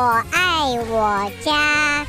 我爱我家。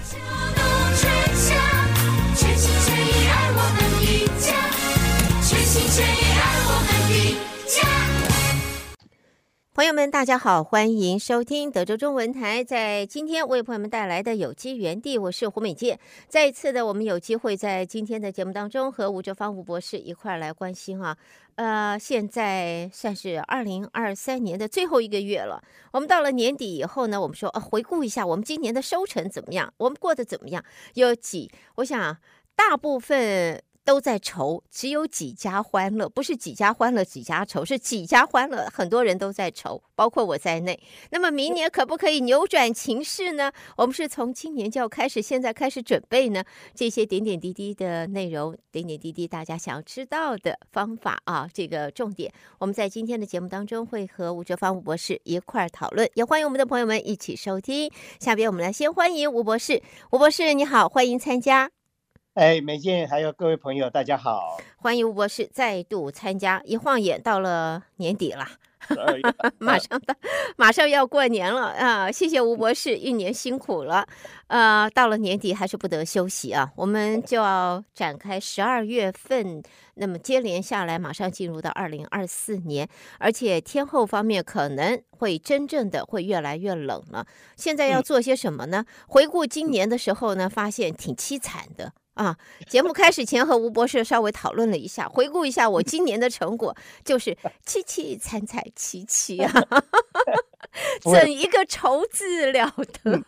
朋友们，大家好，欢迎收听德州中文台。在今天为朋友们带来的有机园地，我是胡美健。再一次的，我们有机会在今天的节目当中和吴哲芳吴博士一块来关心啊。呃，现在算是二零二三年的最后一个月了。我们到了年底以后呢，我们说呃，回顾一下我们今年的收成怎么样，我们过得怎么样？有几？我想大部分。都在愁，只有几家欢乐，不是几家欢乐几家愁，是几家欢乐，很多人都在愁，包括我在内。那么明年可不可以扭转情势呢？我们是从今年就要开始，现在开始准备呢？这些点点滴滴的内容，点点滴滴大家想要知道的方法啊，这个重点，我们在今天的节目当中会和吴哲芳吴博士一块儿讨论，也欢迎我们的朋友们一起收听。下边我们来先欢迎吴博士，吴博士你好，欢迎参加。哎，美健，还有各位朋友，大家好，欢迎吴博士再度参加。一晃眼到了年底了，马上到，马上要过年了啊！谢谢吴博士，一年辛苦了。呃，到了年底还是不得休息啊，我们就要展开十二月份，那么接连下来，马上进入到二零二四年，而且天后方面可能会真正的会越来越冷了。现在要做些什么呢？回顾今年的时候呢，发现挺凄惨的。啊，节目开始前和吴博士稍微讨论了一下，回顾一下我今年的成果，就是 凄凄惨惨戚戚啊 怎一个愁字了得？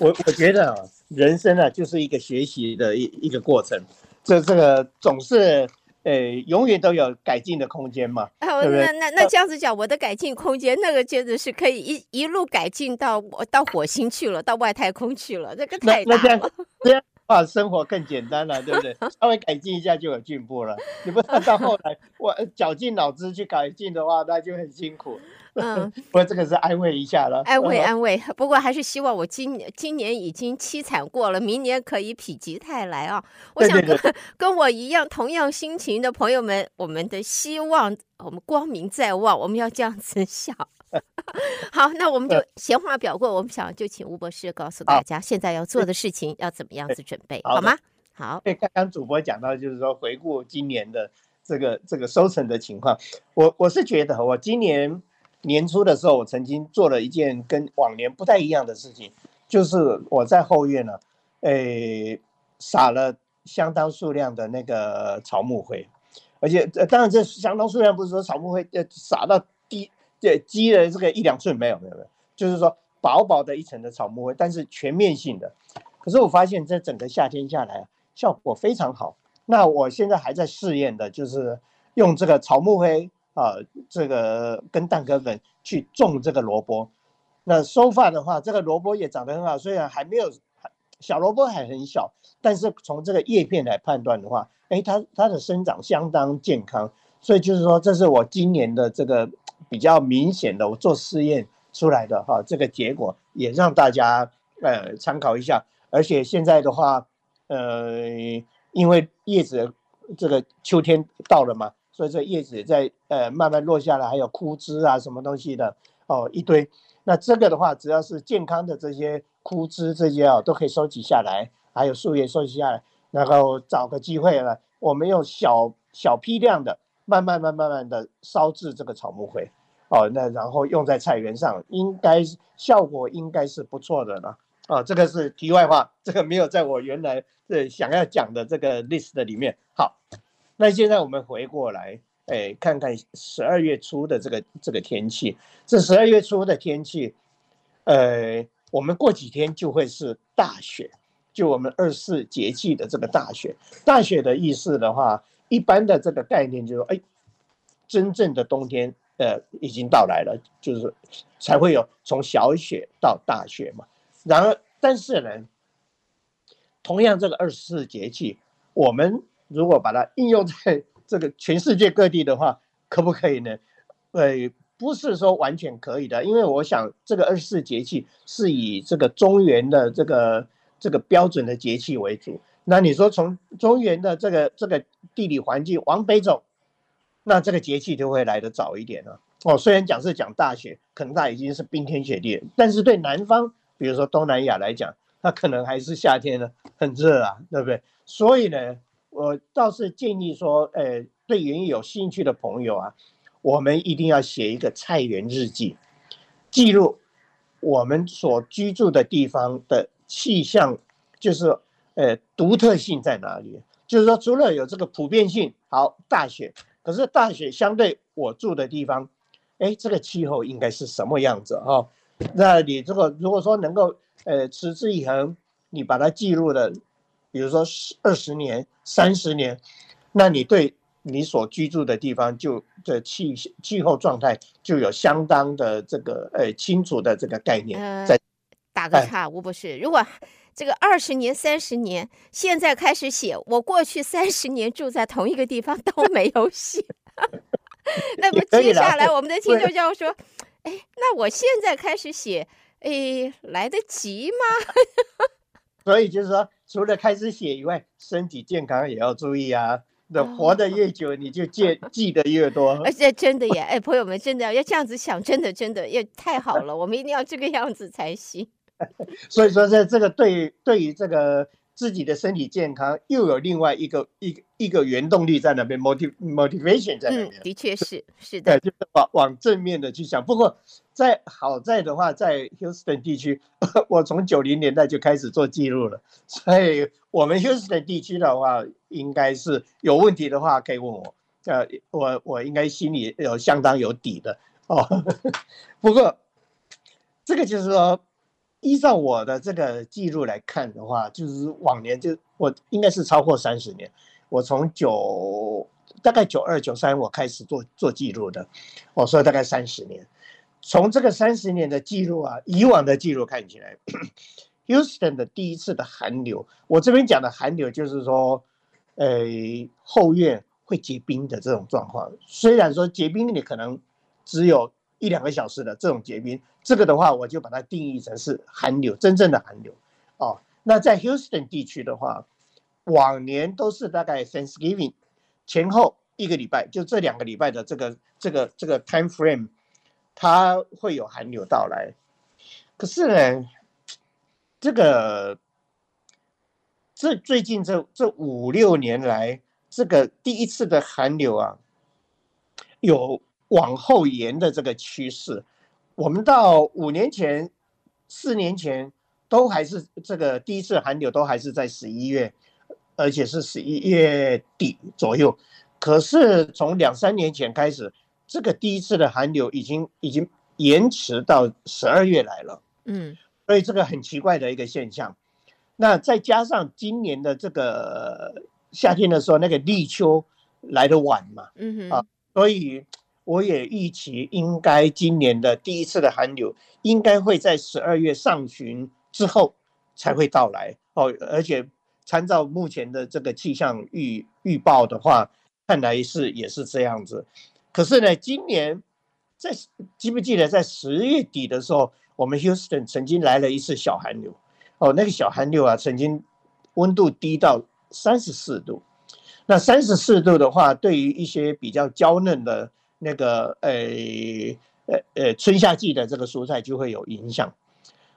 我我觉得人生啊，就是一个学习的一一个过程，这这个总是。诶，永远都有改进的空间嘛。哦，那那那这样子讲，我的改进空间，那个简直是可以一一路改进到到火星去了，到外太空去了，这个太大了。那这样 这样啊，生活更简单了，对不对？稍微改进一下就有进步了。你不到到后来，我绞尽脑汁去改进的话，那就很辛苦。嗯，不过这个是安慰一下了，安慰安慰。不过还是希望我今今年已经凄惨过了，明年可以否极泰来啊！我想跟跟我一样同样心情的朋友们，我们的希望，我们光明在望，我们要这样子想。好，那我们就闲话表过，我们想就请吴博士告诉大家，现在要做的事情要怎么样子准备，好吗？好。对，刚刚主播讲到，就是说回顾今年的这个这个收成的情况，我我是觉得我今年。年初的时候，我曾经做了一件跟往年不太一样的事情，就是我在后院呢，诶，撒了相当数量的那个草木灰，而且当然这相当数量不是说草木灰呃撒到地这积了这个一两寸没有没有没有，就是说薄薄的一层的草木灰，但是全面性的。可是我发现这整个夏天下来效果非常好。那我现在还在试验的就是用这个草木灰。啊，这个跟蛋壳粉去种这个萝卜，那收发的话，这个萝卜也长得很好，虽然还没有小萝卜还很小，但是从这个叶片来判断的话，哎，它它的生长相当健康，所以就是说，这是我今年的这个比较明显的我做试验出来的哈，这个结果也让大家呃参考一下，而且现在的话，呃，因为叶子这个秋天到了嘛。所以这叶子在呃慢慢落下来，还有枯枝啊什么东西的哦一堆。那这个的话，只要是健康的这些枯枝这些啊，都可以收集下来，还有树叶收集下来，然后找个机会呢，我们用小小批量的，慢慢慢慢慢的烧制这个草木灰哦，那然后用在菜园上，应该效果应该是不错的了。哦，这个是题外话，这个没有在我原来这想要讲的这个 list 里面。好。那现在我们回过来，哎，看看十二月初的这个这个天气。这十二月初的天气，呃，我们过几天就会是大雪，就我们二四节气的这个大雪。大雪的意思的话，一般的这个概念就是说，哎，真正的冬天，呃，已经到来了，就是才会有从小雪到大雪嘛。然而，但是呢，同样这个二十四节气，我们。如果把它应用在这个全世界各地的话，可不可以呢？呃，不是说完全可以的，因为我想这个二十四节气是以这个中原的这个这个标准的节气为主。那你说从中原的这个这个地理环境往北走，那这个节气就会来得早一点了哦，虽然讲是讲大雪，可能它已经是冰天雪地，但是对南方，比如说东南亚来讲，它可能还是夏天呢，很热啊，对不对？所以呢，我倒是建议说，呃，对园艺有兴趣的朋友啊，我们一定要写一个菜园日记，记录我们所居住的地方的气象，就是呃独特性在哪里？就是说，除了有这个普遍性，好大雪，可是大雪相对我住的地方。哎，这个气候应该是什么样子哈？那你这个如果说能够呃持之以恒，你把它记录了，比如说十二十年、三十年，那你对你所居住的地方就的气气候状态就有相当的这个呃清楚的这个概念。在、呃、打个岔，吴博士，如果这个二十年、三十年，现在开始写，我过去三十年住在同一个地方 都没有写。那么接下来我们的听众就要说，哎，那我现在开始写，哎，来得及吗？所以就是说，除了开始写以外，身体健康也要注意啊。那活得越久，你就记记得越多。而且真的耶，哎，朋友们，真的要这样子想，真的真的也太好了。我们一定要这个样子才行。所以说，在这个对对于这个。自己的身体健康又有另外一个一个一个原动力在那边，motiv motivation 在那边。嗯，的确是是的，就是往往正面的去想。不过在好在的话，在 Houston 地区，我从九零年代就开始做记录了，所以我们 Houston 地区的话，应该是有问题的话可以问我，呃，我我应该心里有相当有底的哦。不过这个就是说。依照我的这个记录来看的话，就是往年就我应该是超过三十年。我从九大概九二九三我开始做做记录的，我说大概三十年。从这个三十年的记录啊，以往的记录看起来，Houston 的第一次的寒流，我这边讲的寒流就是说，呃，后院会结冰的这种状况。虽然说结冰你可能只有。一两个小时的这种结冰，这个的话，我就把它定义成是寒流，真正的寒流。哦，那在 Houston 地区的话，往年都是大概 Thanksgiving 前后一个礼拜，就这两个礼拜的这个这个这个 time frame，它会有寒流到来。可是呢，这个这最近这这五六年来，这个第一次的寒流啊，有。往后延的这个趋势，我们到五年前、四年前都还是这个第一次寒流，都还是在十一月，而且是十一月底左右。可是从两三年前开始，这个第一次的寒流已经已经延迟到十二月来了。嗯，所以这个很奇怪的一个现象。那再加上今年的这个夏天的时候，那个立秋来得晚嘛，嗯哼，啊，所以。我也预期，应该今年的第一次的寒流应该会在十二月上旬之后才会到来哦。而且参照目前的这个气象预预报的话，看来是也是这样子。可是呢，今年在记不记得在十月底的时候，我们 Houston 曾经来了一次小寒流哦。那个小寒流啊，曾经温度低到三十四度。那三十四度的话，对于一些比较娇嫩的那个呃呃呃春夏季的这个蔬菜就会有影响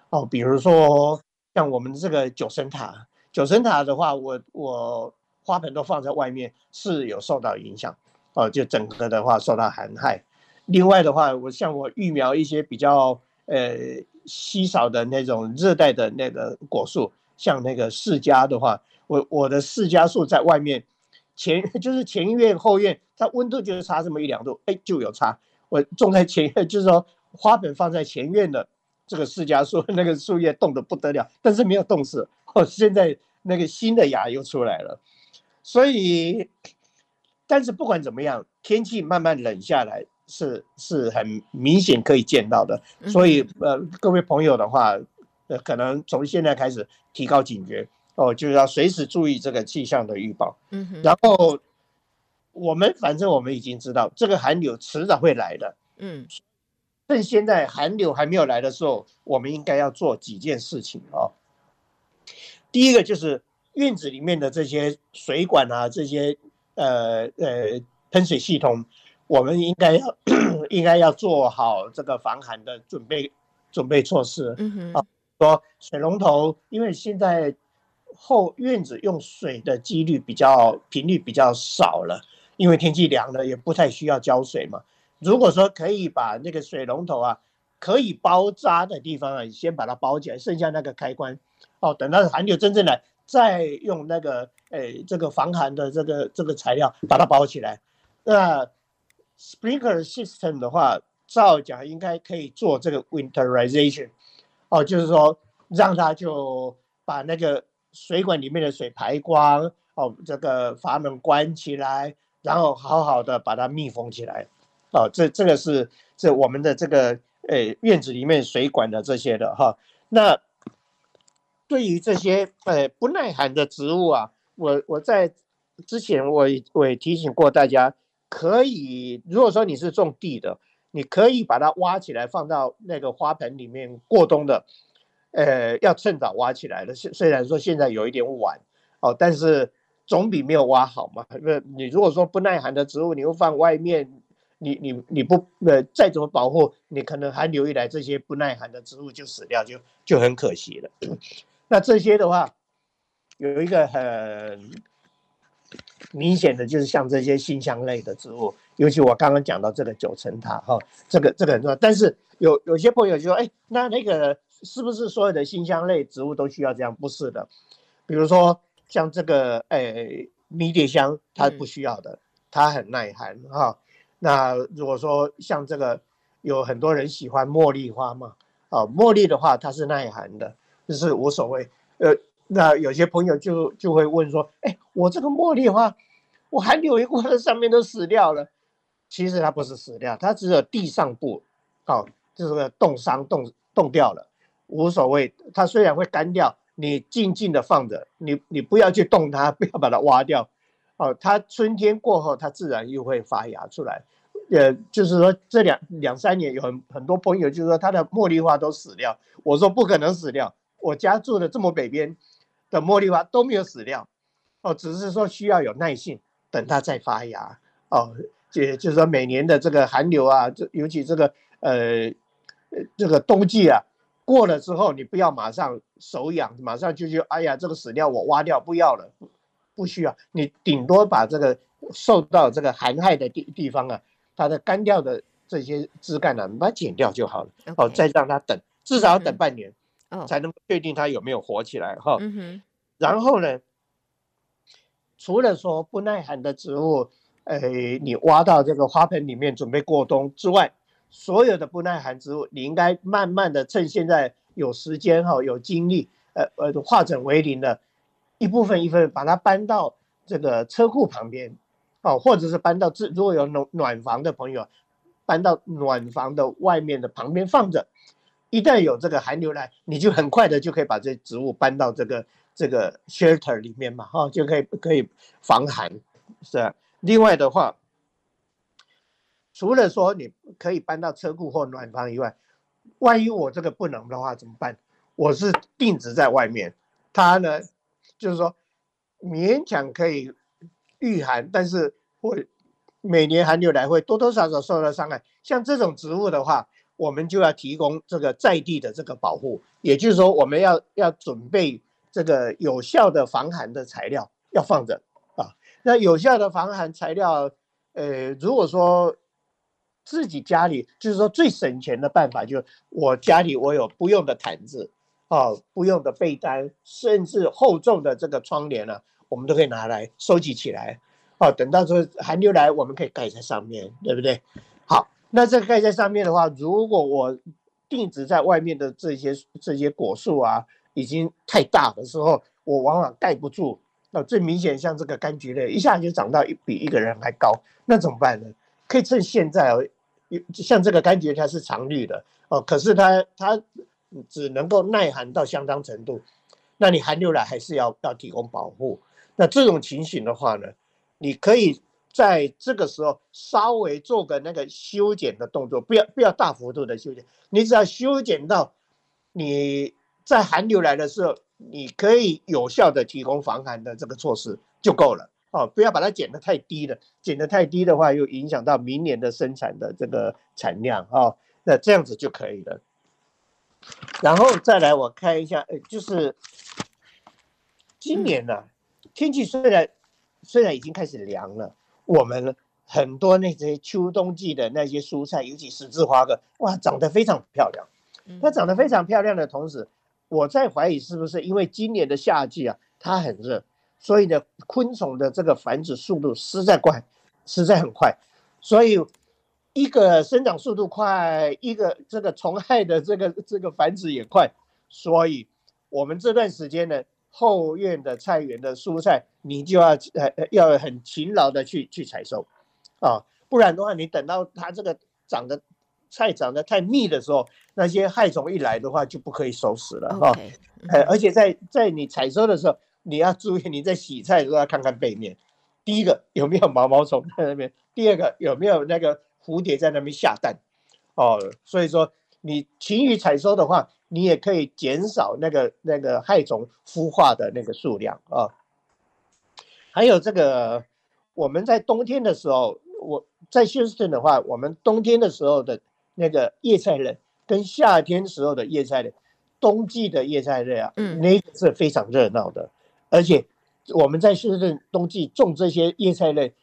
哦，比如说像我们这个九层塔，九层塔的话，我我花盆都放在外面是有受到影响哦，就整个的话受到寒害。另外的话，我像我育苗一些比较呃稀少的那种热带的那个果树，像那个释迦的话，我我的释迦树在外面。前 就是前院后院，它温度就是差这么一两度，哎，就有差。我种在前院，就是说花盆放在前院的这个释迦树，那个树叶冻得不得了，但是没有冻死。哦，现在那个新的芽又出来了。所以，但是不管怎么样，天气慢慢冷下来是是很明显可以见到的。所以呃，各位朋友的话，呃，可能从现在开始提高警觉。哦，就是要随时注意这个气象的预报。嗯哼，然后我们反正我们已经知道这个寒流迟早会来的。嗯，趁现在寒流还没有来的时候，我们应该要做几件事情哦。第一个就是院子里面的这些水管啊，这些呃呃喷水系统，我们应该要 应该要做好这个防寒的准备准备措施。嗯哼，啊，说水龙头，因为现在后院子用水的几率比较频率比较少了，因为天气凉了，也不太需要浇水嘛。如果说可以把那个水龙头啊，可以包扎的地方啊，先把它包起来，剩下那个开关，哦，等到寒流真正来，再用那个诶这个防寒的这个这个材料把它包起来。那 sprinkler system 的话，照讲应该可以做这个 winterization，哦，就是说让它就把那个水管里面的水排光，哦，这个阀门关起来，然后好好的把它密封起来。哦，这这个是这我们的这个呃院子里面水管的这些的哈。那对于这些呃不耐寒的植物啊，我我在之前我我也提醒过大家，可以如果说你是种地的，你可以把它挖起来放到那个花盆里面过冬的，呃，要趁早挖起来的。虽虽然说现在有一点晚哦，但是总比没有挖好嘛。那你如果说不耐寒的植物，你又放外面。你你你不呃再怎么保护，你可能寒流一来，这些不耐寒的植物就死掉，就就很可惜了。那这些的话，有一个很明显的就是像这些辛香类的植物，尤其我刚刚讲到这个九层塔哈，这个这个很重要。但是有有些朋友就说，哎，那那个是不是所有的辛香类植物都需要这样？不是的，比如说像这个哎迷迭香，它不需要的，它很耐寒哈。那如果说像这个，有很多人喜欢茉莉花嘛，啊，茉莉的话它是耐寒的，就是无所谓。呃，那有些朋友就就会问说，哎，我这个茉莉花，我还留一块在上面都死掉了。其实它不是死掉，它只有地上部，哦，就是个冻伤冻冻掉了，无所谓。它虽然会干掉，你静静的放着，你你不要去动它，不要把它挖掉。哦，它春天过后，它自然又会发芽出来。呃，就是说这两两三年有很很多朋友就是说他的茉莉花都死掉，我说不可能死掉，我家住的这么北边的茉莉花都没有死掉，哦，只是说需要有耐性，等它再发芽。哦，也就是说每年的这个寒流啊，这尤其这个呃这个冬季啊过了之后，你不要马上手痒，马上就去哎呀这个死掉我挖掉不要了。不需要，你顶多把这个受到这个寒害的地地方啊，它的干掉的这些枝干呢、啊，你把它剪掉就好了。哦，再让它等，至少要等半年，哦、才能确定它有没有活起来哈。嗯、哼然后呢，除了说不耐寒的植物，呃，你挖到这个花盆里面准备过冬之外，所有的不耐寒植物，你应该慢慢的趁现在有时间哈，有精力，呃呃，化整为零的。一部分一部分把它搬到这个车库旁边，哦，或者是搬到自如果有暖暖房的朋友，搬到暖房的外面的旁边放着。一旦有这个寒流来，你就很快的就可以把这植物搬到这个这个 shelter 里面嘛，哈、哦，就可以可以防寒，是吧？另外的话，除了说你可以搬到车库或暖房以外，万一我这个不能的话怎么办？我是定植在外面，它呢？就是说，勉强可以御寒，但是会每年寒流来会多多少少受到伤害。像这种植物的话，我们就要提供这个在地的这个保护，也就是说，我们要要准备这个有效的防寒的材料要放着啊。那有效的防寒材料，呃，如果说自己家里就是说最省钱的办法，就是我家里我有不用的毯子。哦，不用的被单，甚至厚重的这个窗帘呢、啊，我们都可以拿来收集起来。哦，等到说寒流来，我们可以盖在上面，对不对？好，那这个盖在上面的话，如果我定植在外面的这些这些果树啊，已经太大的时候，我往往盖不住。那最明显像这个柑橘类，一下就长到一比一个人还高，那怎么办呢？可以趁现在哦，像这个柑橘它是常绿的哦，可是它它。只能够耐寒到相当程度，那你寒流来还是要要提供保护。那这种情形的话呢，你可以在这个时候稍微做个那个修剪的动作，不要不要大幅度的修剪，你只要修剪到你在寒流来的时候，你可以有效的提供防寒的这个措施就够了。哦，不要把它减得太低了，减得太低的话，又影响到明年的生产的这个产量啊、哦。那这样子就可以了。然后再来，我看一下，呃，就是今年呢、啊，天气虽然虽然已经开始凉了，我们很多那些秋冬季的那些蔬菜，尤其十字花科，哇，长得非常漂亮。它长得非常漂亮的同时，我在怀疑是不是因为今年的夏季啊，它很热。所以呢，昆虫的这个繁殖速度实在快，实在很快。所以，一个生长速度快，一个这个虫害的这个这个繁殖也快。所以，我们这段时间呢，后院的菜园的蔬菜，你就要呃要很勤劳的去去采收啊，不然的话，你等到它这个长得菜长得太密的时候，那些害虫一来的话，就不可以收拾了哈。呃，而且在在你采收的时候。你要注意，你在洗菜的时候要看看背面，第一个有没有毛毛虫在那边，第二个有没有那个蝴蝶在那边下蛋，哦，所以说你勤于采收的话，你也可以减少那个那个害虫孵化的那个数量啊、哦。还有这个，我们在冬天的时候，我在休斯顿的话，我们冬天的时候的那个叶菜类跟夏天时候的叶菜类，冬季的叶菜类啊，嗯，那个是非常热闹的。而且我们在休斯顿冬季种这些叶菜类，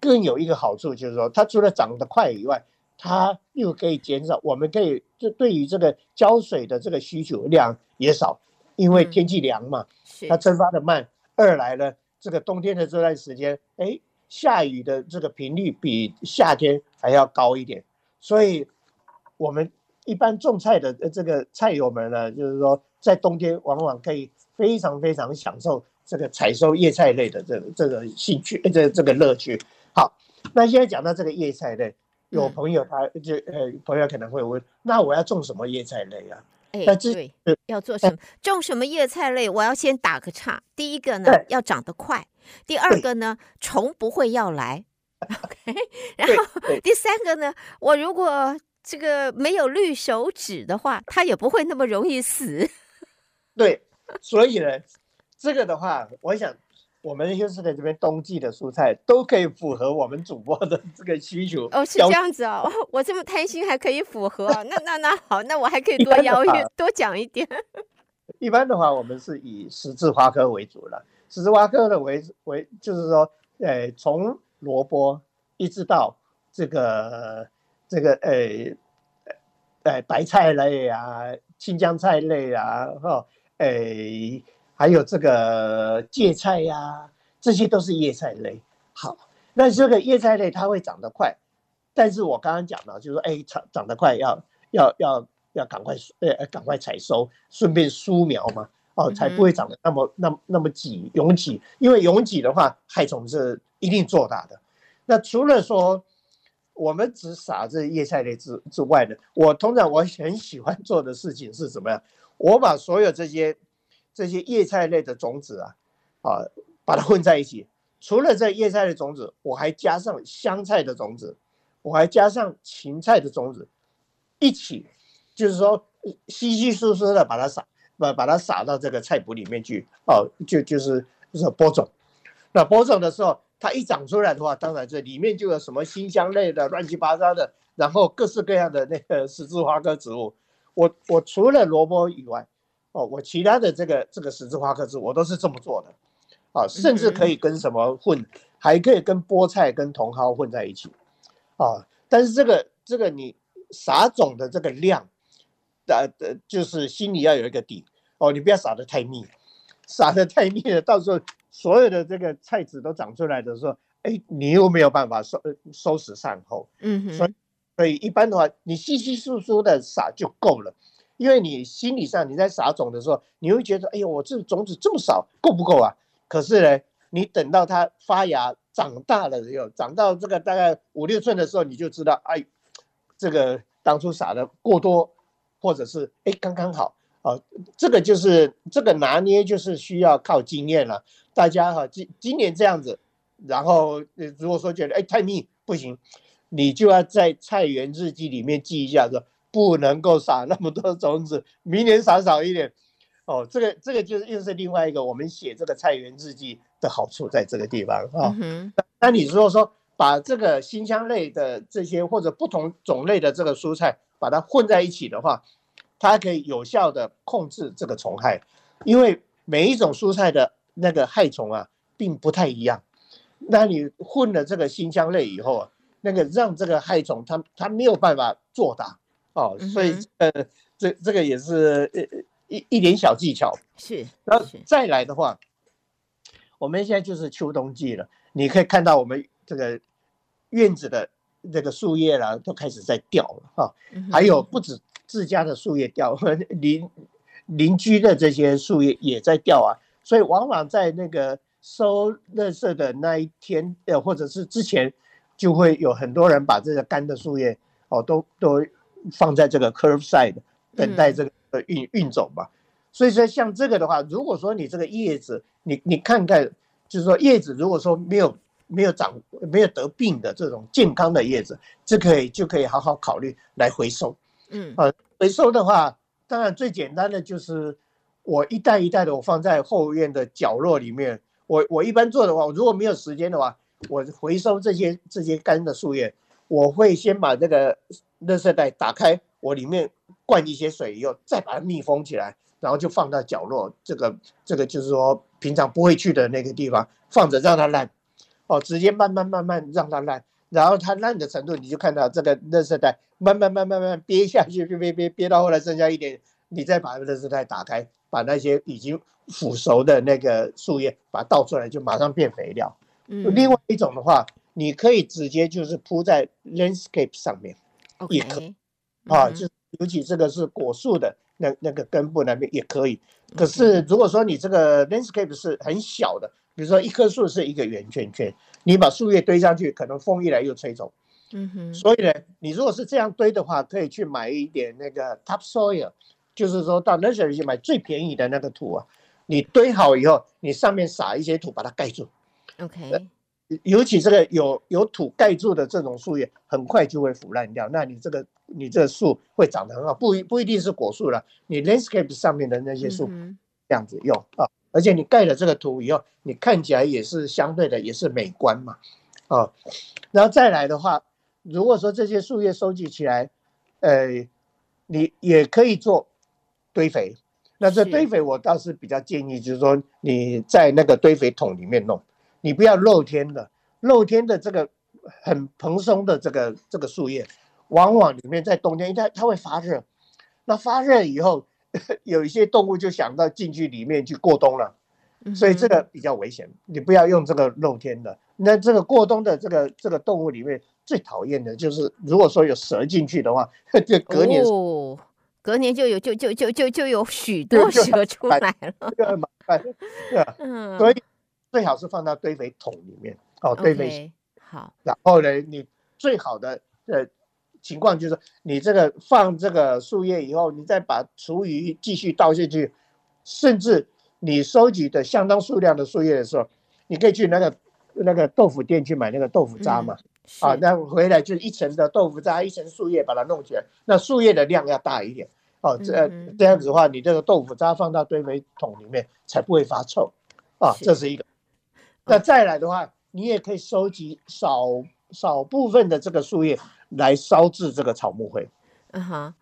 更有一个好处，就是说它除了长得快以外，它又可以减少，我们可以就对于这个浇水的这个需求量也少，因为天气凉嘛，它蒸发的慢。二来呢，这个冬天的这段时间，哎，下雨的这个频率比夏天还要高一点，所以我们一般种菜的这个菜友们呢，就是说在冬天往往可以。非常非常享受这个采收叶菜类的这个这个兴趣，这这个乐趣。好，那现在讲到这个叶菜类，有朋友他就呃朋友可能会问，那我要种什么叶菜类啊？哎，对，要做什么？种什么叶菜类？我要先打个岔。第一个呢，要长得快；第二个呢，虫不会要来。OK，然后第三个呢，我如果这个没有绿手指的话，它也不会那么容易死。对。所以呢，这个的话，我想我们就是在这边冬季的蔬菜都可以符合我们主播的 这个需求。哦，是这样子哦，我这么贪心还可以符合，那那那好，那我还可以多邀约多讲一点。一般的话，我们是以十字花科为主了。十字花科的为为就是说，呃，从萝卜一直到这个这个呃呃白菜类啊、青江菜类啊，哈。诶，还有这个芥菜呀、啊，这些都是叶菜类。好，那这个叶菜类它会长得快，但是我刚刚讲了，就是说，哎，长长得快要要要要赶快，呃，赶快采收，顺便疏苗嘛，哦，才不会长得那么那么那么挤拥挤，因为拥挤的话，害虫是一定做大的。那除了说我们只撒这叶菜类之之外呢，我通常我很喜欢做的事情是怎么样？我把所有这些这些叶菜类的种子啊，啊，把它混在一起。除了这叶菜的种子，我还加上香菜的种子，我还加上芹菜的种子，一起，就是说稀稀疏疏的把它撒，把把它撒到这个菜圃里面去。哦，就就是就是播种。那播种的时候，它一长出来的话，当然这里面就有什么辛香类的乱七八糟的，然后各式各样的那个十字花科植物。我我除了萝卜以外，哦，我其他的这个这个十字花科植物我都是这么做的，啊，甚至可以跟什么混，还可以跟菠菜跟茼蒿混在一起，啊，但是这个这个你撒种的这个量，呃呃，就是心里要有一个底，哦，你不要撒的太密，撒的太密了，到时候所有的这个菜籽都长出来的时候，哎，你又没有办法收收拾善后，嗯哼，所以。所以一般的话，你稀稀疏疏的撒就够了，因为你心理上你在撒种的时候，你会觉得，哎呦，我这种子这么少，够不够啊？可是呢，你等到它发芽长大了以后，长到这个大概五六寸的时候，你就知道，哎，这个当初撒的过多，或者是哎刚刚好啊，这个就是这个拿捏就是需要靠经验了。大家哈，今今年这样子，然后如果说觉得哎太密不行。你就要在菜园日记里面记一下，说不能够撒那么多种子，明年撒少一点，哦，这个这个就是又是另外一个我们写这个菜园日记的好处，在这个地方啊。嗯、那你如果说把这个新香类的这些或者不同种类的这个蔬菜，把它混在一起的话，它可以有效的控制这个虫害，因为每一种蔬菜的那个害虫啊，并不太一样。那你混了这个新香类以后啊，那个让这个害虫它它没有办法做大哦，所以呃，这这个也是呃。一一点小技巧是，然后再来的话，我们现在就是秋冬季了，你可以看到我们这个院子的这个树叶啦，都开始在掉了哈。还有不止自家的树叶掉，邻邻居的这些树叶也在掉啊。所以往往在那个收垃圾的那一天，呃，或者是之前，就会有很多人把这个干的树叶哦，都都放在这个 curve side 等待这个。呃，运运走吧，所以说像这个的话，如果说你这个叶子，你你看看，就是说叶子如果说没有没有长没有得病的这种健康的叶子，这可以就可以好好考虑来回收。嗯，啊，回收的话，当然最简单的就是我一袋一袋的我放在后院的角落里面。我我一般做的话，如果没有时间的话，我回收这些这些干的树叶，我会先把这个垃圾袋打开，我里面。灌一些水以后，再把它密封起来，然后就放到角落。这个这个就是说平常不会去的那个地方，放着让它烂。哦，直接慢慢慢慢让它烂，然后它烂的程度，你就看到这个垃圾袋慢慢慢慢慢慢憋下去，憋憋憋憋到后来剩下一点，你再把垃圾袋打开，把那些已经腐熟的那个树叶把它倒出来，就马上变肥料。嗯。另外一种的话，你可以直接就是铺在 landscape 上面，也可以。啊，就。尤其这个是果树的那那个根部那边也可以，可是如果说你这个 landscape 是很小的，比如说一棵树是一个圆圈圈，你把树叶堆上去，可能风一来又吹走。嗯哼。所以呢，你如果是这样堆的话，可以去买一点那个 topsoil，就是说到 nursery 去买最便宜的那个土啊，你堆好以后，你上面撒一些土把它盖住。OK。尤其这个有有土盖住的这种树叶，很快就会腐烂掉。那你这个你这个树会长得很好，不一不一定是果树了。你 landscape 上面的那些树这样子用啊，而且你盖了这个土以后，你看起来也是相对的也是美观嘛，啊，然后再来的话，如果说这些树叶收集起来，呃，你也可以做堆肥。那这堆肥我倒是比较建议，就是说你在那个堆肥桶里面弄。你不要露天的，露天的这个很蓬松的这个这个树叶，往往里面在冬天，它它会发热，那发热以后，有一些动物就想到进去里面去过冬了，所以这个比较危险。你不要用这个露天的。那这个过冬的这个这个动物里面最讨厌的就是，如果说有蛇进去的话，就隔年哦，隔年就有就就就就就有许多蛇出 来了，对啊，嗯，所以。最好是放到堆肥桶里面哦，堆肥好。然后呢，你最好的呃情况就是，你这个放这个树叶以后，你再把厨余继续倒进去，甚至你收集的相当数量的树叶的时候，你可以去那个那个豆腐店去买那个豆腐渣嘛，啊，那回来就一层的豆腐渣，一层树叶把它弄起来，那树叶的量要大一点。哦，这这样子的话，你这个豆腐渣放到堆肥桶里面才不会发臭。啊，这是一个。那再来的话，你也可以收集少少部分的这个树叶来烧制这个草木灰。嗯哼。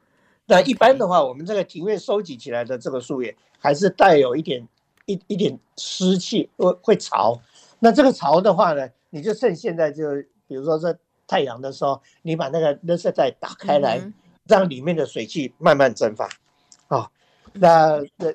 那一般的话，我们这个庭院收集起来的这个树叶还是带有一点一一点湿气，会会潮。那这个潮的话呢，你就趁现在就比如说这太阳的时候，你把那个热色袋打开来，让里面的水汽慢慢蒸发。啊，那那。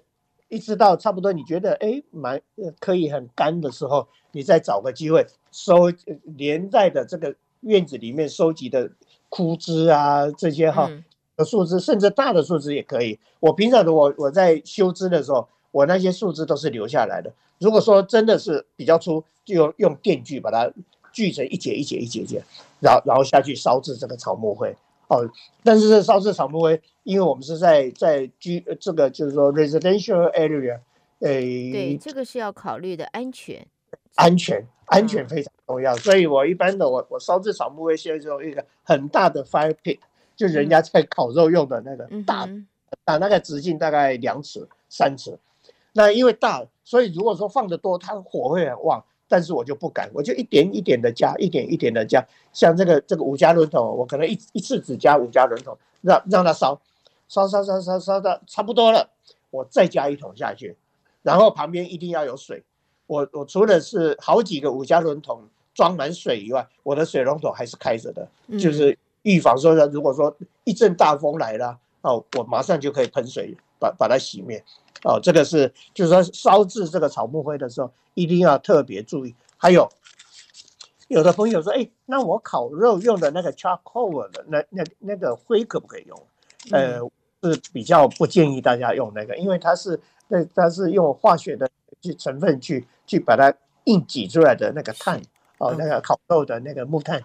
一直到差不多你觉得哎蛮可以很干的时候，你再找个机会收连在的这个院子里面收集的枯枝啊这些哈的树枝，甚至大的树枝也可以。我平常的我我在修枝的时候，我那些树枝都是留下来的。如果说真的是比较粗，就用用电锯把它锯成一节一节一节一节，然后然后下去烧制这个草木灰。哦，但是这烧制草木灰，因为我们是在在居这个就是说 residential area，诶，对，这个是要考虑的安全，安全安全非常重要，嗯、所以我一般的我我烧制草木灰先用一个很大的 fire pit，就人家在烤肉用的那个大，大、嗯、大概直径大概两尺三尺。那因为大，所以如果说放的多，它火会很旺。但是我就不敢，我就一点一点的加，一点一点的加。像这个这个五加仑桶，我可能一一次只加五加仑桶，让让它烧，烧烧烧烧烧到差不多了，我再加一桶下去，然后旁边一定要有水。我我除了是好几个五加仑桶装满水以外，我的水龙头还是开着的，就是预防说的，如果说一阵大风来了，哦，我马上就可以喷水把把它熄灭。哦，这个是就是说烧制这个草木灰的时候一定要特别注意。还有有的朋友说，哎，那我烤肉用的那个 charcoal 的那那那个灰可不可以用？呃，是比较不建议大家用那个，因为它是那它是用化学的去成分去去把它硬挤出来的那个碳哦，那个烤肉的那个木炭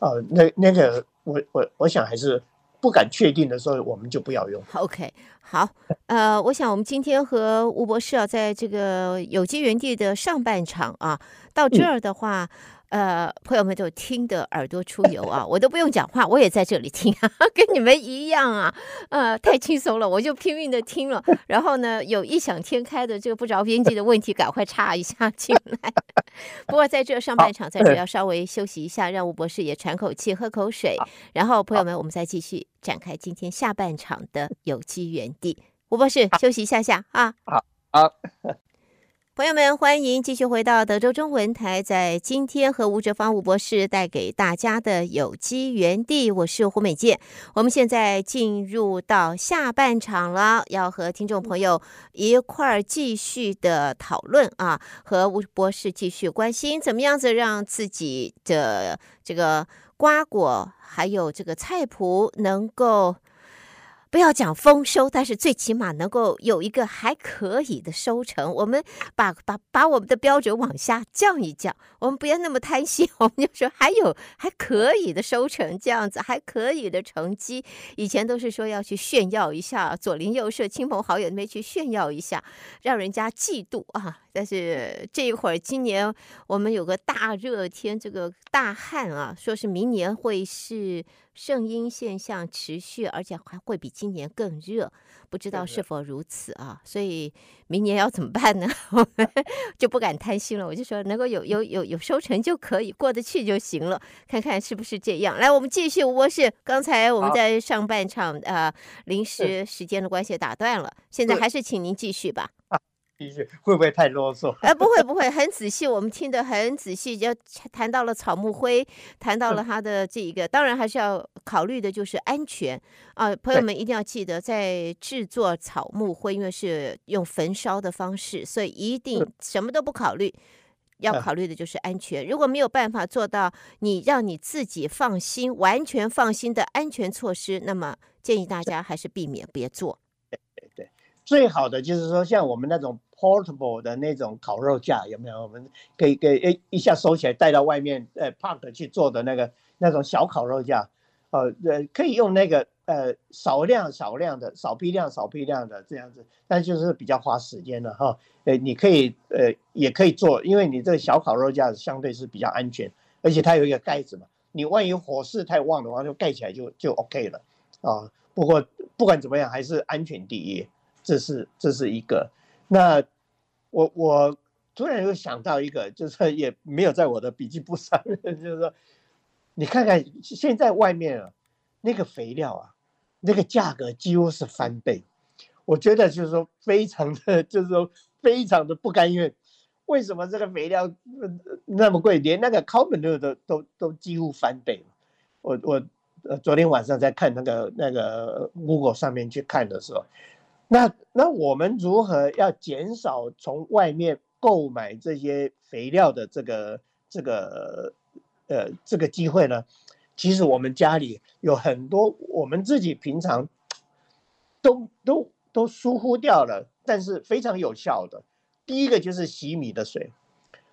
哦，那那个我我我想还是。不敢确定的时候，我们就不要用。OK，好，呃，我想我们今天和吴博士啊，在这个有机园地的上半场啊，到这儿的话。嗯呃，朋友们都听得耳朵出油啊，我都不用讲话，我也在这里听啊，跟你们一样啊，呃，太轻松了，我就拼命的听了。然后呢，有异想天开的这个不着边际的问题，赶快插一下进来。不过在这上半场，在这要稍微休息一下，让吴博士也喘口气，喝口水。然后，朋友们，我们再继续展开今天下半场的有机园地。吴博士休息一下下啊。好，好。朋友们，欢迎继续回到德州中文台，在今天和吴哲芳吴博士带给大家的有机园地，我是胡美健。我们现在进入到下半场了，要和听众朋友一块儿继续的讨论啊，和吴博士继续关心怎么样子让自己的这个瓜果还有这个菜谱能够。不要讲丰收，但是最起码能够有一个还可以的收成。我们把把把我们的标准往下降一降，我们不要那么贪心。我们就说还有还可以的收成，这样子还可以的成绩。以前都是说要去炫耀一下，左邻右舍、亲朋好友那边去炫耀一下，让人家嫉妒啊。但是这一会儿，今年我们有个大热天，这个大旱啊，说是明年会是圣婴现象持续，而且还会比今年更热，不知道是否如此啊？所以明年要怎么办呢？我们就不敢贪心了。我就说，能够有有有有收成就可以过得去就行了，看看是不是这样。来，我们继续，吴博士。刚才我们在上半场呃，临时时间的关系打断了，现在还是请您继续吧。会不会太啰嗦？哎，不会不会，很仔细，我们听得很仔细，就谈到了草木灰，谈到了它的这一个，当然还是要考虑的就是安全啊，朋友们一定要记得，在制作草木灰，因为是用焚烧的方式，所以一定什么都不考虑，要考虑的就是安全。如果没有办法做到你让你自己放心、完全放心的安全措施，那么建议大家还是避免别做。对对对，最好的就是说像我们那种。Portable 的那种烤肉架有没有？我们可以给诶一下收起来带到外面呃 park 去做的那个那种小烤肉架，呃呃可以用那个呃少量少量的少批量少批量的这样子，但就是比较花时间了哈。呃你可以呃也可以做，因为你这个小烤肉架相对是比较安全，而且它有一个盖子嘛，你万一火势太旺的话，就盖起来就就 OK 了啊。不过不管怎么样，还是安全第一，这是这是一个。那我我突然又想到一个，就是也没有在我的笔记簿上，就是说，你看看现在外面啊，那个肥料啊，那个价格几乎是翻倍，我觉得就是说非常的，就是说非常的不甘愿。为什么这个肥料那么贵？连那个 cow manure 都都都几乎翻倍。我我呃昨天晚上在看那个那个 Google 上面去看的时候。那那我们如何要减少从外面购买这些肥料的这个这个呃这个机会呢？其实我们家里有很多我们自己平常都都都疏忽掉了，但是非常有效的。第一个就是洗米的水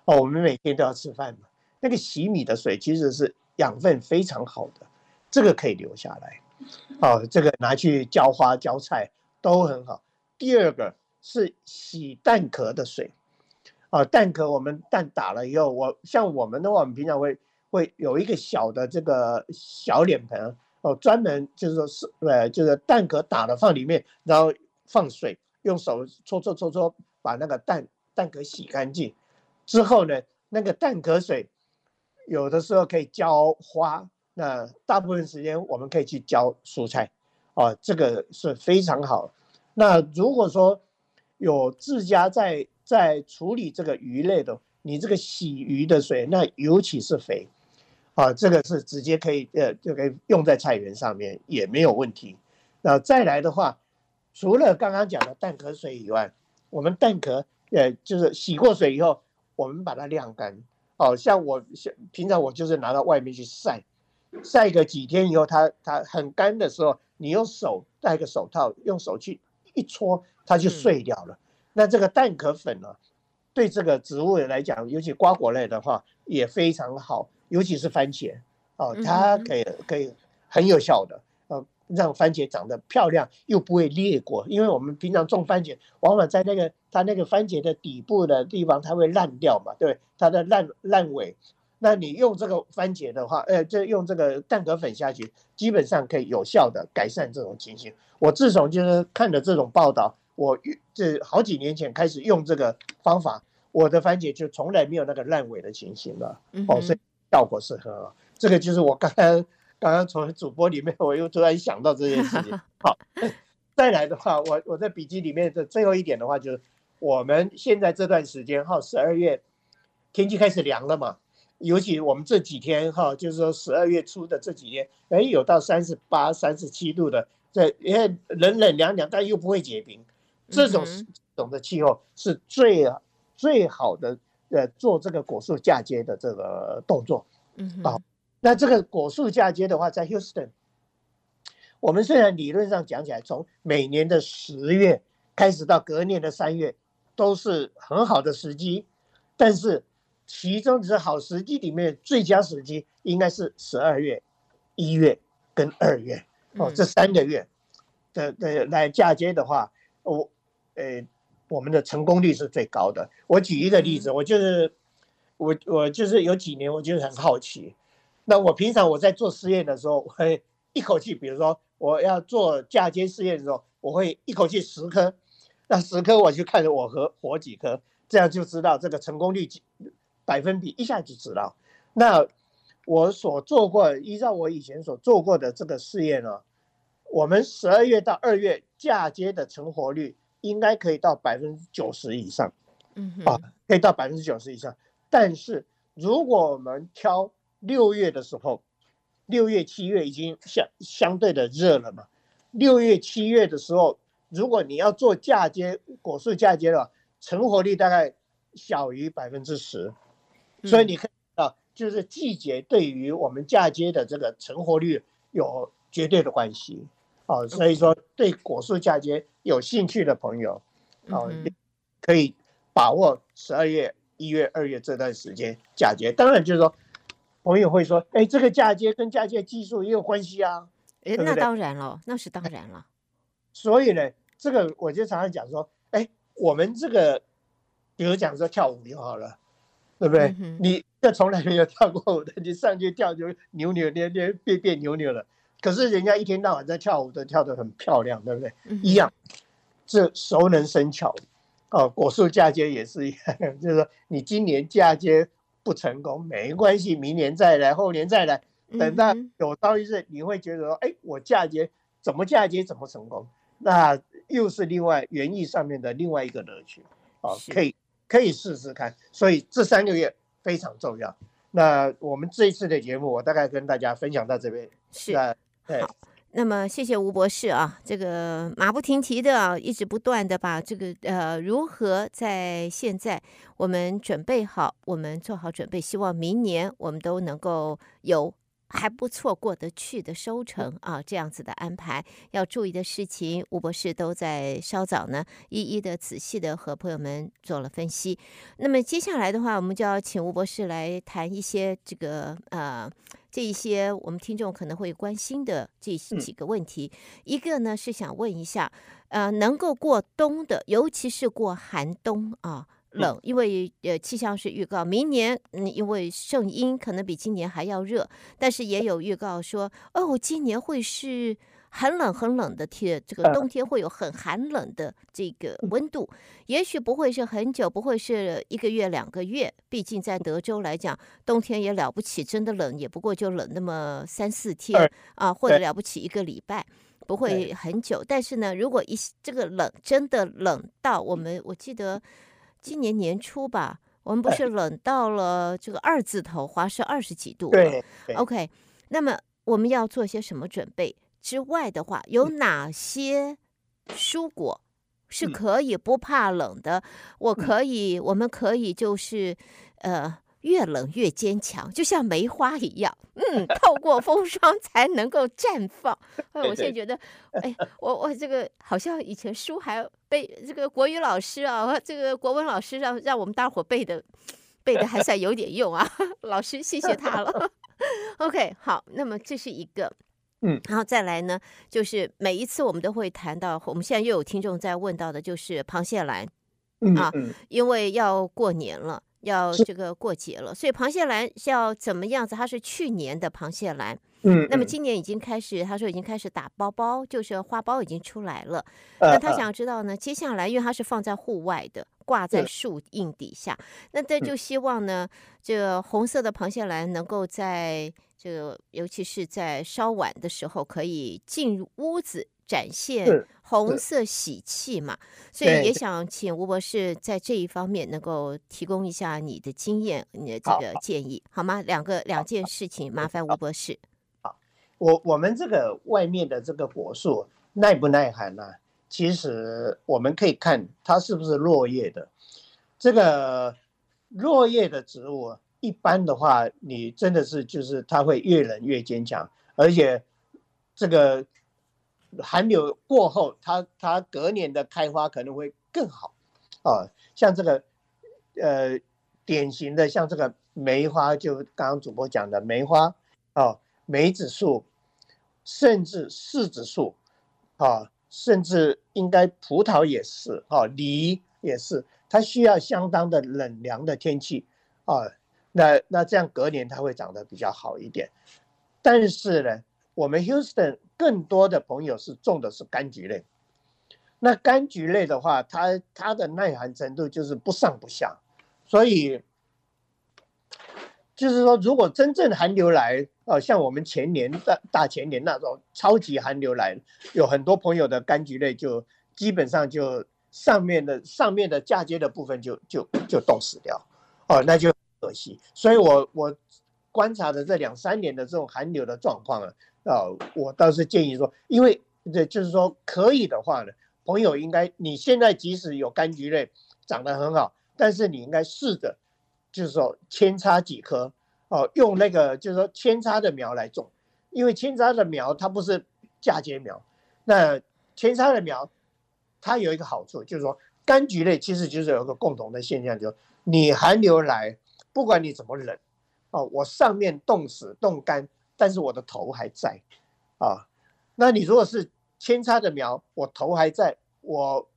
哦，我们每天都要吃饭嘛，那个洗米的水其实是养分非常好的，这个可以留下来哦，这个拿去浇花浇菜。都很好。第二个是洗蛋壳的水，啊，蛋壳我们蛋打了以后，我像我们的话，我们平常会会有一个小的这个小脸盆，哦，专门就是说是呃，就是蛋壳打了放里面，然后放水，用手搓搓搓搓，把那个蛋蛋壳洗干净。之后呢，那个蛋壳水有的时候可以浇花，那大部分时间我们可以去浇蔬菜，啊，这个是非常好。那如果说有自家在在处理这个鱼类的，你这个洗鱼的水，那尤其是肥，啊，这个是直接可以呃就可以用在菜园上面也没有问题。那再来的话，除了刚刚讲的蛋壳水以外，我们蛋壳呃就是洗过水以后，我们把它晾干。哦，像我像平常我就是拿到外面去晒，晒个几天以后，它它很干的时候，你用手戴个手套，用手去。一搓它就碎掉了。那这个蛋壳粉呢，对这个植物来讲，尤其瓜果类的话也非常好，尤其是番茄哦，它可以可以很有效的呃，让番茄长得漂亮又不会裂果。因为我们平常种番茄，往往在那个它那个番茄的底部的地方，它会烂掉嘛，对，它的烂烂尾。那你用这个番茄的话，呃，就用这个蛋壳粉下去，基本上可以有效的改善这种情形。我自从就是看了这种报道，我这好几年前开始用这个方法，我的番茄就从来没有那个烂尾的情形了。哦，所以效果是很好。这个就是我刚刚刚刚从主播里面，我又突然想到这件事情。好，再来的话，我我在笔记里面的最后一点的话，就是我们现在这段时间哈，十二月天气开始凉了嘛。尤其我们这几天哈，就是说十二月初的这几天，哎，有到三十八、三十七度的，这因为冷冷凉凉，但又不会结冰，这种这种的气候是最最好的呃做这个果树嫁接的这个动作。嗯，好，那这个果树嫁接的话，在 Houston，我们虽然理论上讲起来，从每年的十月开始到隔年的三月，都是很好的时机，但是。其中只是好时机里面最佳时机应该是十二月、一月跟二月哦，这三个月的的来嫁接的话，我呃我们的成功率是最高的。我举一个例子，我就是我我就是有几年我就是很好奇，那我平常我在做实验的时候，我会一口气，比如说我要做嫁接试验的时候，我会一口气十颗，那十颗我就看着我和活几颗，这样就知道这个成功率几。百分比一下就知道。那我所做过，依照我以前所做过的这个试验呢，我们十二月到二月嫁接的成活率应该可以到百分之九十以上，嗯，啊，可以到百分之九十以上。但是如果我们挑六月的时候，六月七月已经相相对的热了嘛，六月七月的时候，如果你要做嫁接果树嫁接了，成活率大概小于百分之十。所以你看到，就是季节对于我们嫁接的这个成活率有绝对的关系哦。所以说，对果树嫁接有兴趣的朋友哦，可以把握十二月、一月、二月这段时间嫁接。当然，就是说朋友会说，哎，这个嫁接跟嫁接技术也有关系啊。哎，那当然了，那是当然了。所以呢，这个我就常常讲说，哎，我们这个比如讲说跳舞就好了。对不对？你这从来没有跳过舞的，你上去跳就扭扭捏捏、别别扭扭了。可是人家一天到晚在跳舞的，跳得很漂亮，对不对？一样，这熟能生巧。哦，果树嫁接也是一样，就是说你今年嫁接不成功没关系，明年再来，后年再来，等到有朝一日你会觉得说，哎，我嫁接怎么嫁接怎么成功？那又是另外园艺上面的另外一个乐趣。哦，可以。可以试试看，所以这三个月非常重要。那我们这一次的节目，我大概跟大家分享到这边。是，对。那么谢谢吴博士啊，这个马不停蹄的啊，一直不断的把这个呃，如何在现在我们准备好，我们做好准备，希望明年我们都能够有。还不错，过得去的收成啊，这样子的安排要注意的事情，吴博士都在稍早呢，一一的仔细的和朋友们做了分析。那么接下来的话，我们就要请吴博士来谈一些这个呃，这一些我们听众可能会关心的这几个问题。一个呢是想问一下，呃，能够过冬的，尤其是过寒冬啊。冷，因为呃气象是预告明年，嗯，因为圣婴可能比今年还要热，但是也有预告说，哦，今年会是很冷很冷的天，这个冬天会有很寒冷的这个温度，也许不会是很久，不会是一个月两个月。毕竟在德州来讲，冬天也了不起，真的冷也不过就冷那么三四天啊，或者。了不起一个礼拜，不会很久。但是呢，如果一这个冷真的冷到我们，我记得今年年初吧，我们不是冷到了这个二字头，华氏二十几度。对，OK，那么我们要做些什么准备？之外的话，有哪些蔬果是可以不怕冷的？我可以，我们可以就是，呃，越冷越坚强，就像梅花一样，嗯，透过风霜才能够绽放。哎，我现在觉得，哎，我我这个好像以前书还背这个国语老师啊，这个国文老师让让我们大伙背的背的还算有点用啊，老师谢谢他了。OK，好，那么这是一个。嗯，然后再来呢，就是每一次我们都会谈到，我们现在又有听众在问到的，就是螃蟹兰，啊，因为要过年了，要这个过节了，所以螃蟹兰是要怎么样子？它是去年的螃蟹兰，嗯，那么今年已经开始，他说已经开始打包包，就是花苞已经出来了。那他想知道呢，接下来因为它是放在户外的，挂在树荫底下，那这就希望呢，这个红色的螃蟹兰能够在。这个尤其是在稍晚的时候，可以进入屋子展现红色喜气嘛，所以也想请吴博士在这一方面能够提供一下你的经验，你的这个建议好，好吗？两个两件事情，麻烦吴博士。好，我我们这个外面的这个果树耐不耐寒呢？其实我们可以看它是不是落叶的，这个落叶的植物。一般的话，你真的是就是它会越冷越坚强，而且这个寒流过后，它它隔年的开花可能会更好啊。像这个呃典型的像这个梅花，就刚刚主播讲的梅花啊，梅子树，甚至柿子树啊，甚至应该葡萄也是啊，梨也是，它需要相当的冷凉的天气啊。那那这样隔年它会长得比较好一点，但是呢，我们 Houston 更多的朋友是种的是柑橘类，那柑橘类的话，它它的耐寒程度就是不上不下，所以就是说，如果真正寒流来，呃，像我们前年大大前年那种超级寒流来，有很多朋友的柑橘类就基本上就上面的上面的嫁接的部分就就就冻死掉，哦，那就。可惜，所以我我观察的这两三年的这种寒流的状况啊，呃，我倒是建议说，因为这就是说可以的话呢，朋友应该你现在即使有柑橘类长得很好，但是你应该试着就是说扦插几棵哦，用那个就是说扦插的苗来种，因为扦插的苗它不是嫁接苗，那扦插的苗它有一个好处就是说柑橘类其实就是有一个共同的现象，就是你寒流来。不管你怎么冷，哦，我上面冻死冻干，但是我的头还在，啊，那你如果是扦插的苗，我头还在，我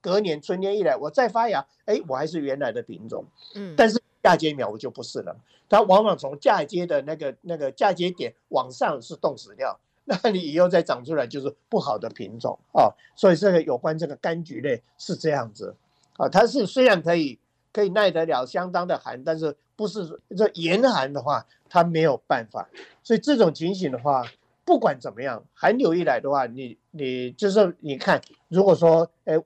隔年春天一来，我再发芽，哎，我还是原来的品种，嗯，但是嫁接苗我就不是了，它往往从嫁接的那个那个嫁接点往上是冻死掉，那你以后再长出来就是不好的品种啊，所以这个有关这个柑橘类是这样子，啊，它是虽然可以。可以耐得了相当的寒，但是不是这严寒的话，它没有办法。所以这种情形的话，不管怎么样，寒流一来的话，你你就是你看，如果说哎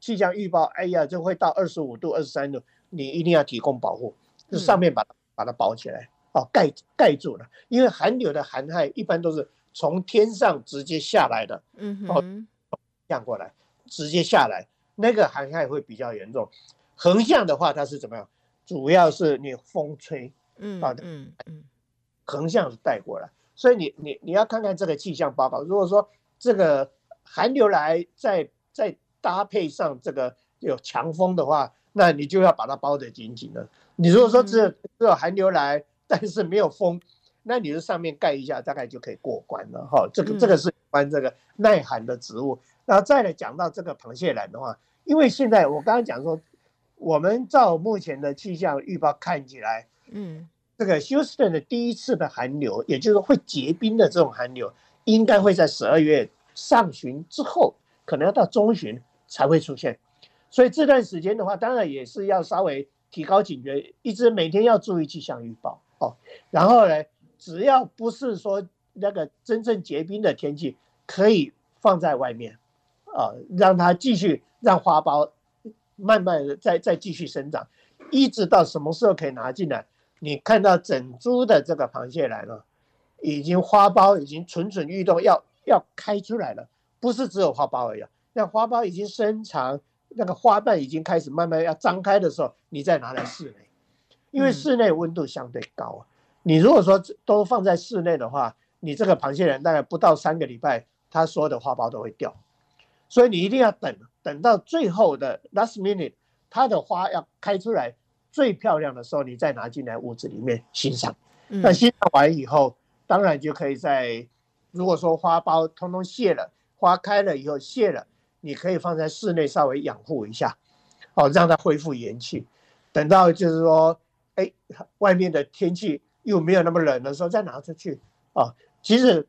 气象预报，哎呀，就会到二十五度、二十三度，你一定要提供保护，就上面把它把它包起来，哦，盖盖住了。因为寒流的寒害一般都是从天上直接下来的，嗯，哦，降过来直接下来，那个寒害会比较严重。横向的话，它是怎么样？主要是你风吹，嗯，把嗯嗯，横向是带过来，所以你你你要看看这个气象报告。如果说这个寒流来，再再搭配上这个有强风的话，那你就要把它包得紧紧的。你如果说只有只有寒流来，但是没有风，那你就上面盖一下，大概就可以过关了哈。这个这个是关这个耐寒的植物。然后再来讲到这个螃蟹兰的话，因为现在我刚刚讲说。我们照目前的气象预报看起来，嗯，这个休斯顿的第一次的寒流，也就是会结冰的这种寒流，应该会在十二月上旬之后，可能要到中旬才会出现。所以这段时间的话，当然也是要稍微提高警觉，一直每天要注意气象预报哦。然后呢，只要不是说那个真正结冰的天气，可以放在外面啊，让它继续让花苞慢慢的再再继续生长，一直到什么时候可以拿进来？你看到整株的这个螃蟹来了，已经花苞已经蠢蠢欲动，要要开出来了，不是只有花苞而已，那花苞已经伸长。那个花瓣已经开始慢慢要张开的时候，你再拿来室内，因为室内温度相对高啊。你如果说都放在室内的话，你这个螃蟹人大概不到三个礼拜，它所有的花苞都会掉。所以你一定要等，等到最后的 last minute，它的花要开出来最漂亮的时候，你再拿进来屋子里面欣赏。那欣赏完以后，当然就可以在，如果说花苞通通谢了，花开了以后谢了。你可以放在室内稍微养护一下，哦，让它恢复元气。等到就是说，哎，外面的天气又没有那么冷的时候，再拿出去。啊，其实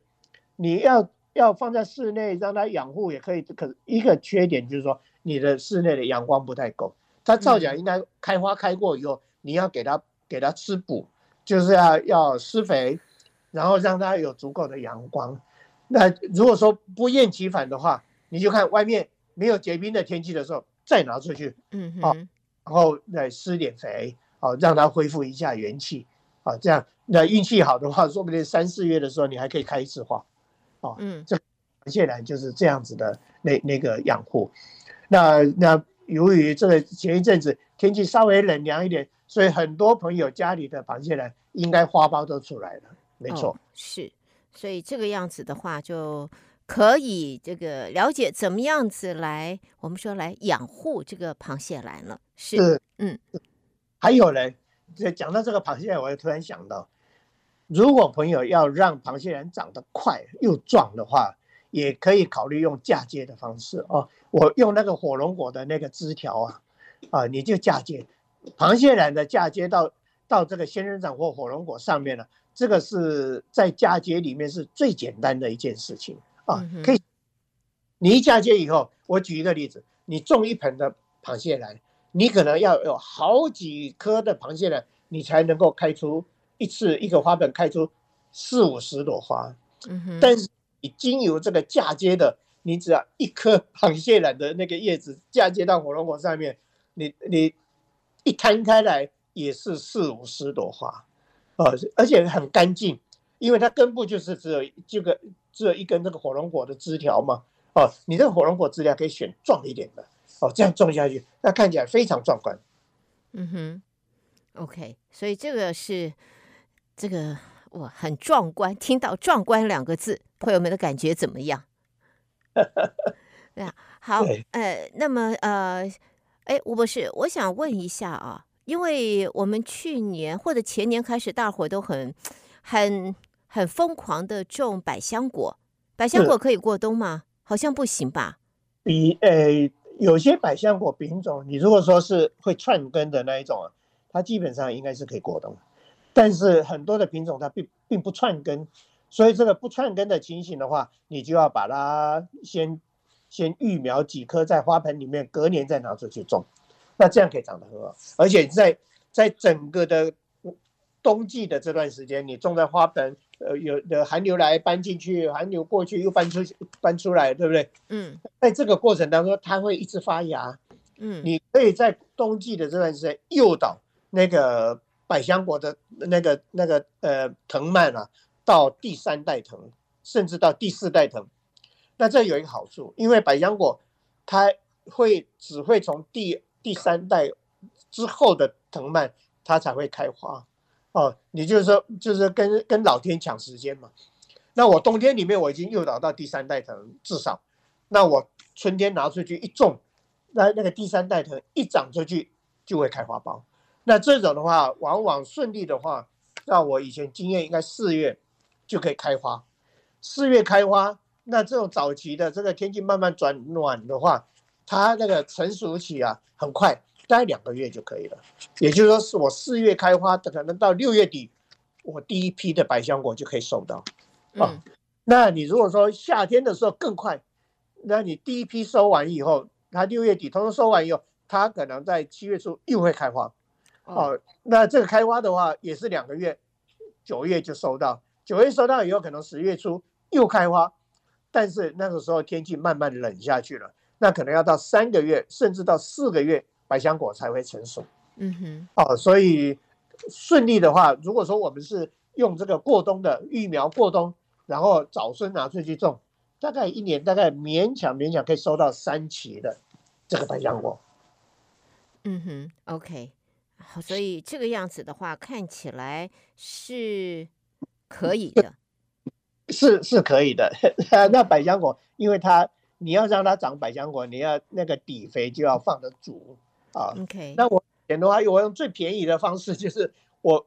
你要要放在室内让它养护也可以，可一个缺点就是说，你的室内的阳光不太够。它照讲应该开花开过以后，你要给它给它施补，就是要要施肥，然后让它有足够的阳光。那如果说不厌其烦的话，你就看外面没有结冰的天气的时候，再拿出去，嗯，好，然后再施点肥，好，让它恢复一下元气，啊，这样，那运气好的话，说不定三四月的时候你还可以开一次花，啊，嗯，这螃蟹兰就是这样子的那那个养护。那那由于这个前一阵子天气稍微冷凉一点，所以很多朋友家里的螃蟹兰应该花苞都出来了，没错，哦，是，所以这个样子的话就。可以这个了解怎么样子来，我们说来养护这个螃蟹兰了。是，嗯，还有呢，这讲到这个螃蟹兰，我又突然想到，如果朋友要让螃蟹兰长得快又壮的话，也可以考虑用嫁接的方式哦。我用那个火龙果的那个枝条啊，啊，你就嫁接螃蟹兰的嫁接到到这个仙人掌或火龙果上面了，这个是在嫁接里面是最简单的一件事情。啊，可以。你一嫁接以后，我举一个例子，你种一盆的螃蟹兰，你可能要有好几颗的螃蟹兰，你才能够开出一次一个花盆开出四五十朵花。但是你经由这个嫁接的，你只要一颗螃蟹兰的那个叶子嫁接到火龙果上面，你你一摊开来也是四五十朵花，呃，而且很干净，因为它根部就是只有这个。只有一根这个火龙果的枝条嘛，哦，你这个火龙果枝条可以选壮一点的，哦，这样种下去，那看起来非常壮观。嗯哼，OK，所以这个是这个哇，很壮观。听到“壮观”两个字，朋友们的感觉怎么样？对啊，好，呃，那么呃，哎，吴博士，我想问一下啊，因为我们去年或者前年开始，大伙都很很。很疯狂的种百香果，百香果可以过冬吗？好像不行吧。比呃，有些百香果品种，你如果说是会串根的那一种啊，它基本上应该是可以过冬。但是很多的品种它并并不串根，所以这个不串根的情形的话，你就要把它先先育苗几颗在花盆里面，隔年再拿出去种，那这样可以长得很好。而且在在整个的冬季的这段时间，你种在花盆。呃，有的寒流来搬进去，寒流过去又搬出搬出来，对不对？嗯，在这个过程当中，它会一直发芽。嗯，你可以在冬季的这段时间诱导那个百香果的那个那个呃藤蔓啊，到第三代藤，甚至到第四代藤。那这有一个好处，因为百香果它会只会从第第三代之后的藤蔓，它才会开花。哦，你就是说，就是跟跟老天抢时间嘛。那我冬天里面我已经诱导到第三代藤，至少，那我春天拿出去一种，那那个第三代藤一长出去就会开花苞。那这种的话，往往顺利的话，那我以前经验应该四月就可以开花。四月开花，那这种早期的这个天气慢慢转暖的话，它那个成熟期啊很快。大概两个月就可以了，也就是说，是我四月开花，可能到六月底，我第一批的百香果就可以收到。啊，那你如果说夏天的时候更快，那你第一批收完以后，它六月底通通收完以后，它可能在七月初又会开花。哦，哦，那这个开花的话也是两个月，九月就收到，九月收到以后，可能十月初又开花，但是那个时候天气慢慢冷下去了，那可能要到三个月，甚至到四个月，百香果才会成熟。嗯哼，哦，所以顺利的话，如果说我们是用这个过冬的育苗过冬，然后早春拿出去种，大概一年大概勉强勉强可以收到三期的这个百香果。嗯哼，OK。好，所以这个样子的话，看起来是可以的，是是可以的。那百香果，因为它你要让它长百香果，你要那个底肥就要放得足啊。OK，那我点的话，我用最便宜的方式，就是我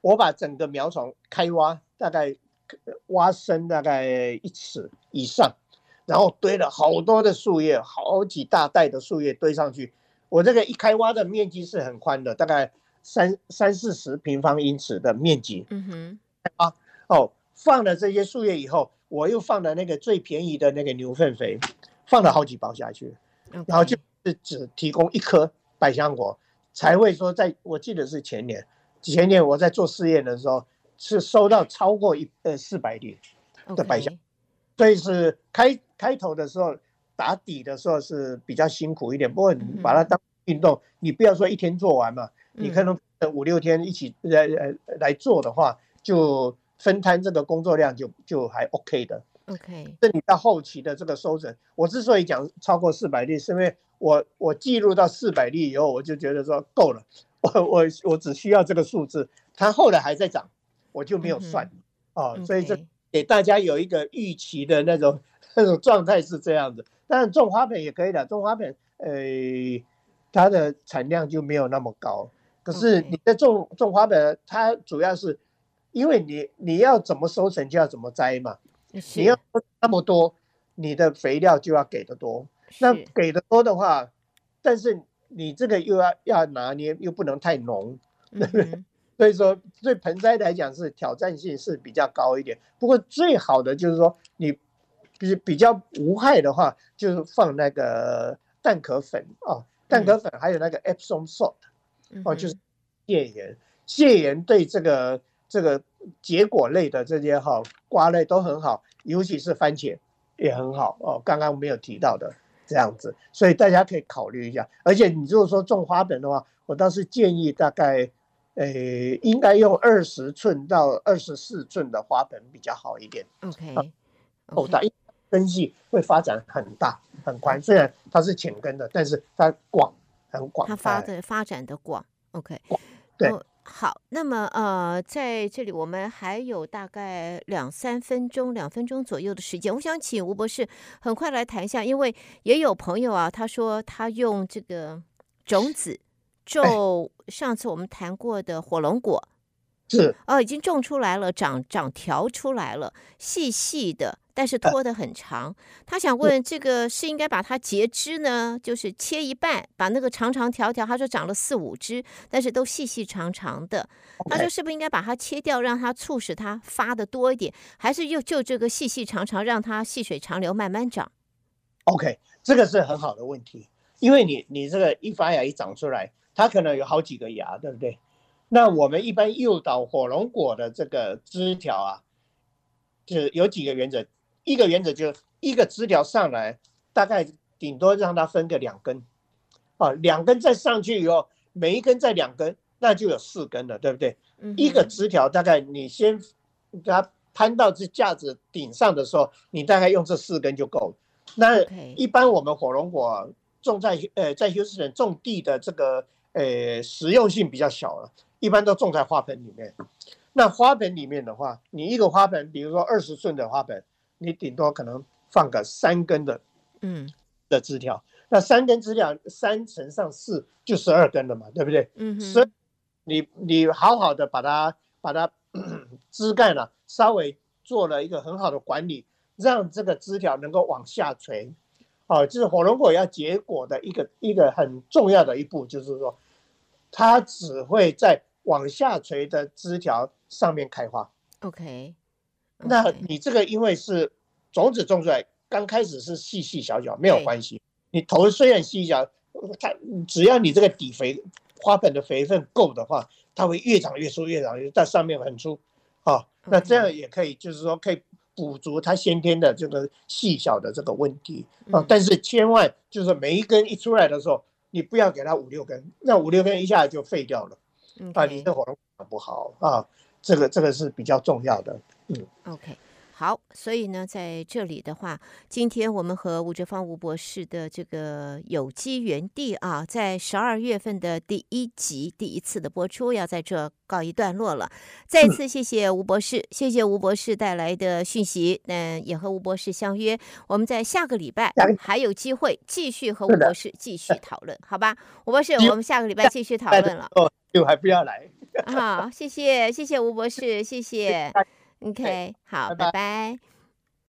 我把整个苗床开挖，大概挖深大概一尺以上，然后堆了好多的树叶，好几大袋的树叶堆上去。我这个一开挖的面积是很宽的，大概三三四十平方英尺的面积。嗯哼，啊哦，放了这些树叶以后，我又放了那个最便宜的那个牛粪肥，放了好几包下去.然后就是只提供一颗百香果，才会说在我记得是前年，前年我在做试验的时候是收到超过一呃四百粒的百香.所以是开开头的时候。打底的时候是比较辛苦一点，不过你把它当运动，你不要说一天做完嘛，你可能五六天一起来来来做的话，就分摊这个工作量就就还 OK 的。OK，那你到后期的这个收成，我之所以讲超过四百例，是因为我我记录到四百例以后，我就觉得说够了，我我我只需要这个数字，它后来还在涨，我就没有算哦，所以这给大家有一个预期的那种那种状态是这样子。但是种花盆也可以的，种花盆，呃，它的产量就没有那么高。可是你在种种花盆，它主要是因为你你要怎么收成就要怎么栽嘛。你要那么多，你的肥料就要给的多。那给的多的话，但是你这个又要要拿捏，又不能太浓，对不对？所以说对盆栽来讲是挑战性是比较高一点。不过最好的就是说你。比比较无害的话，就是放那个蛋壳粉啊，蛋壳粉还有那个 Epsom salt，哦，就是蟹盐，蟹盐对这个这个结果类的这些哈瓜类都很好，尤其是番茄也很好哦。刚刚没有提到的这样子，所以大家可以考虑一下。而且你如果说种花盆的话，我倒是建议大概，诶，应该用二十寸到二十四寸的花盆比较好一点。OK，好大。根系会发展很大很宽，虽然它是浅根的，但是它广很广。它发的发展的广，OK。对、哦，好，那么呃，在这里我们还有大概两三分钟，两分钟左右的时间，我想请吴博士很快来谈一下，因为也有朋友啊，他说他用这个种子种上次我们谈过的火龙果，是哦，已经种出来了，长长条出来了，细细的。但是拖得很长，他想问这个是应该把它截枝呢，就是切一半，把那个长长条条，他说长了四五枝，但是都细细长长的，他说是不是应该把它切掉，让它促使它发的多一点，还是又就这个细细长长，让它细水长流慢慢长？OK，这个是很好的问题，因为你你这个一发芽一长出来，它可能有好几个芽，对不对？那我们一般诱导火龙果的这个枝条啊，就是有几个原则。一个原则就是一个枝条上来，大概顶多让它分个两根，啊，两根再上去以后，每一根再两根，那就有四根了，对不对？嗯、一个枝条大概你先给它攀到这架子顶上的时候，你大概用这四根就够了。那一般我们火龙果种在呃在休斯顿种地的这个呃实用性比较小了，一般都种在花盆里面。那花盆里面的话，你一个花盆，比如说二十寸的花盆。你顶多可能放个三根的，嗯，的枝条，那三根枝条三乘上四就十二根了嘛，对不对？嗯，所以你你好好的把它把它 枝干呢，稍微做了一个很好的管理，让这个枝条能够往下垂，哦，就是火龙果要结果的一个一个很重要的一步，就是说它只会在往下垂的枝条上面开花。OK。那你这个因为是种子种出来，刚开始是细细小小没有关系，你头虽然细小，它只要你这个底肥花盆的肥分够的话，它会越长越粗，越长越在上面很粗，啊，那这样也可以，就是说可以补足它先天的这个细小的这个问题啊。但是千万就是每一根一出来的时候，你不要给它五六根，那五六根一下就废掉了，啊，你的火龙不好啊，这个这个是比较重要的，嗯，OK。好，所以呢，在这里的话，今天我们和吴哲芳吴博士的这个有机园地啊，在十二月份的第一集第一次的播出，要在这告一段落了。再次谢谢吴博士，嗯、谢谢吴博士带来的讯息。嗯，也和吴博士相约，我们在下个礼拜还有机会继续和吴博士继续讨论，好吧？吴博士，我们下个礼拜继续讨论了。哦，就还不要来。好，谢谢谢谢吴博士，谢谢。OK，好，拜拜。拜拜。